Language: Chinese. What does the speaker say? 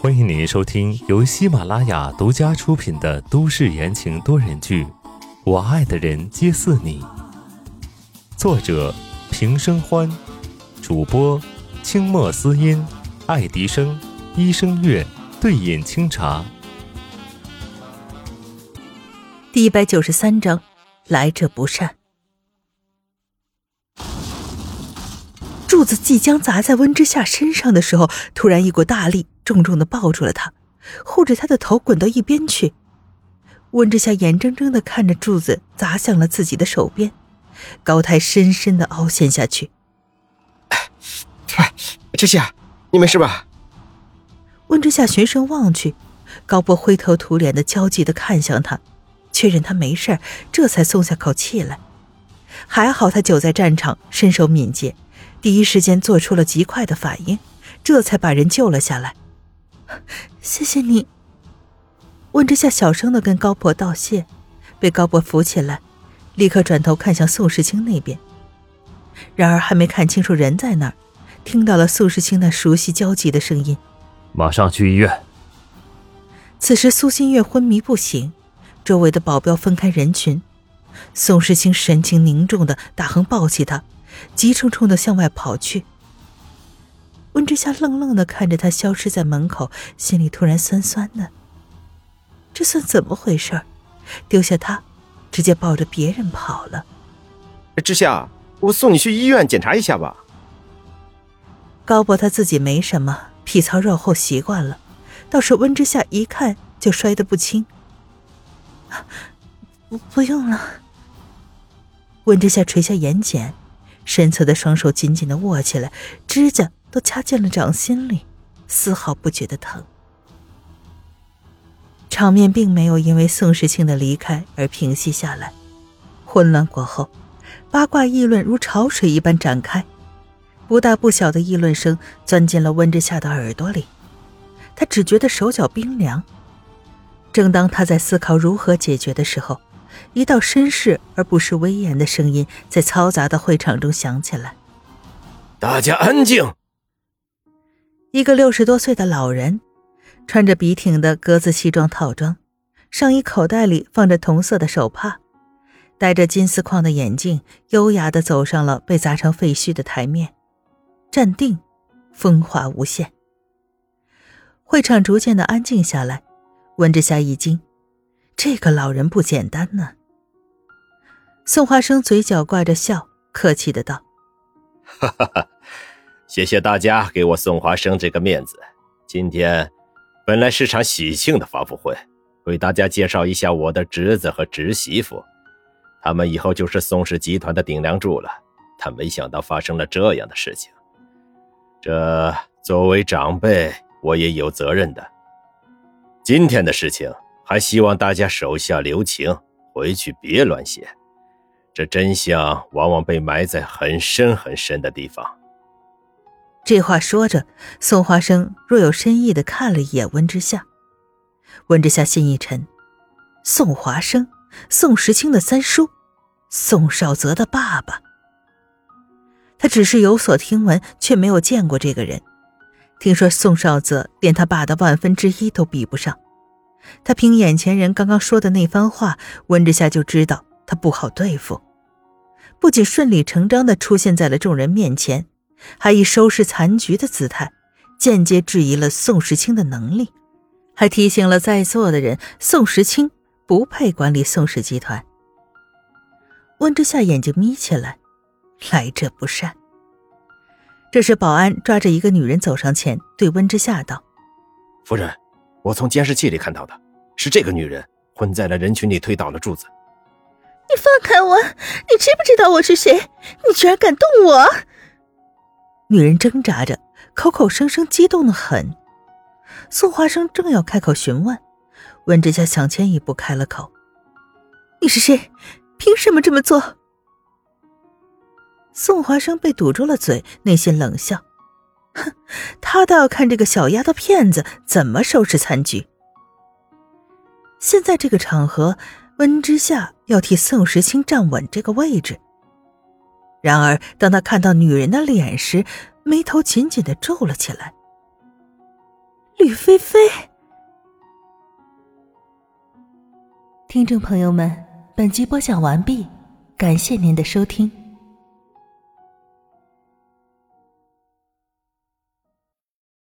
欢迎您收听由喜马拉雅独家出品的都市言情多人剧《我爱的人皆似你》，作者平生欢，主播清墨思音、爱迪生、医生月、对饮清茶。第一百九十三章，来者不善。柱子即将砸在温之夏身上的时候，突然一股大力重重的抱住了他，护着他的头滚到一边去。温之夏眼睁睁的看着柱子砸向了自己的手边，高台深深的凹陷下去。哎之夏，你没事吧？温之夏循声望去，高博灰头土脸的焦急的看向他，确认他没事，这才松下口气来。还好他久在战场，身手敏捷。第一时间做出了极快的反应，这才把人救了下来。谢谢你。温之夏小声的跟高博道谢，被高博扶起来，立刻转头看向宋时清那边。然而还没看清楚人在哪儿，听到了宋时清那熟悉焦急的声音：“马上去医院。”此时苏新月昏迷不醒，周围的保镖分开人群，宋时清神情凝重的大横抱起他。急冲冲的向外跑去。温之夏愣愣的看着他消失在门口，心里突然酸酸的。这算怎么回事？丢下他，直接抱着别人跑了。之夏，我送你去医院检查一下吧。高博他自己没什么，皮糙肉厚习惯了，倒是温之夏一看就摔得不轻。不，不用了。温之夏垂下眼睑。身侧的双手紧紧的握起来，指甲都掐进了掌心里，丝毫不觉得疼。场面并没有因为宋时清的离开而平息下来，混乱过后，八卦议论如潮水一般展开，不大不小的议论声钻进了温之夏的耳朵里，他只觉得手脚冰凉。正当他在思考如何解决的时候，一道绅士而不失威严的声音在嘈杂的会场中响起来：“大家安静。”一个六十多岁的老人，穿着笔挺的格子西装套装，上衣口袋里放着同色的手帕，戴着金丝框的眼镜，优雅的走上了被砸成废墟的台面，站定，风华无限。会场逐渐的安静下来，温之夏一惊。这个老人不简单呢。宋华生嘴角挂着笑，客气的道：“哈哈哈，谢谢大家给我宋华生这个面子。今天本来是场喜庆的发布会，为大家介绍一下我的侄子和侄媳妇，他们以后就是宋氏集团的顶梁柱了。但没想到发生了这样的事情，这作为长辈，我也有责任的。今天的事情。”还希望大家手下留情，回去别乱写。这真相往往被埋在很深很深的地方。这话说着，宋华生若有深意的看了一眼温之夏。温之夏心一沉，宋华生，宋时清的三叔，宋少泽的爸爸。他只是有所听闻，却没有见过这个人。听说宋少泽连他爸的万分之一都比不上。他凭眼前人刚刚说的那番话，温之夏就知道他不好对付。不仅顺理成章地出现在了众人面前，还以收拾残局的姿态，间接质疑了宋时清的能力，还提醒了在座的人，宋时清不配管理宋氏集团。温之夏眼睛眯起来，来者不善。这时，保安抓着一个女人走上前，对温之夏道：“夫人。”我从监视器里看到的，是这个女人混在了人群里推倒了柱子。你放开我！你知不知道我是谁？你居然敢动我！女人挣扎着，口口声声激动的很。宋华生正要开口询问，温之夏抢前一步开了口：“你是谁？凭什么这么做？”宋华生被堵住了嘴，内心冷笑。哼，他倒要看这个小丫头片子怎么收拾残局。现在这个场合，温之夏要替宋时清站稳这个位置。然而，当他看到女人的脸时，眉头紧紧的皱了起来。吕菲菲。听众朋友们，本集播讲完毕，感谢您的收听。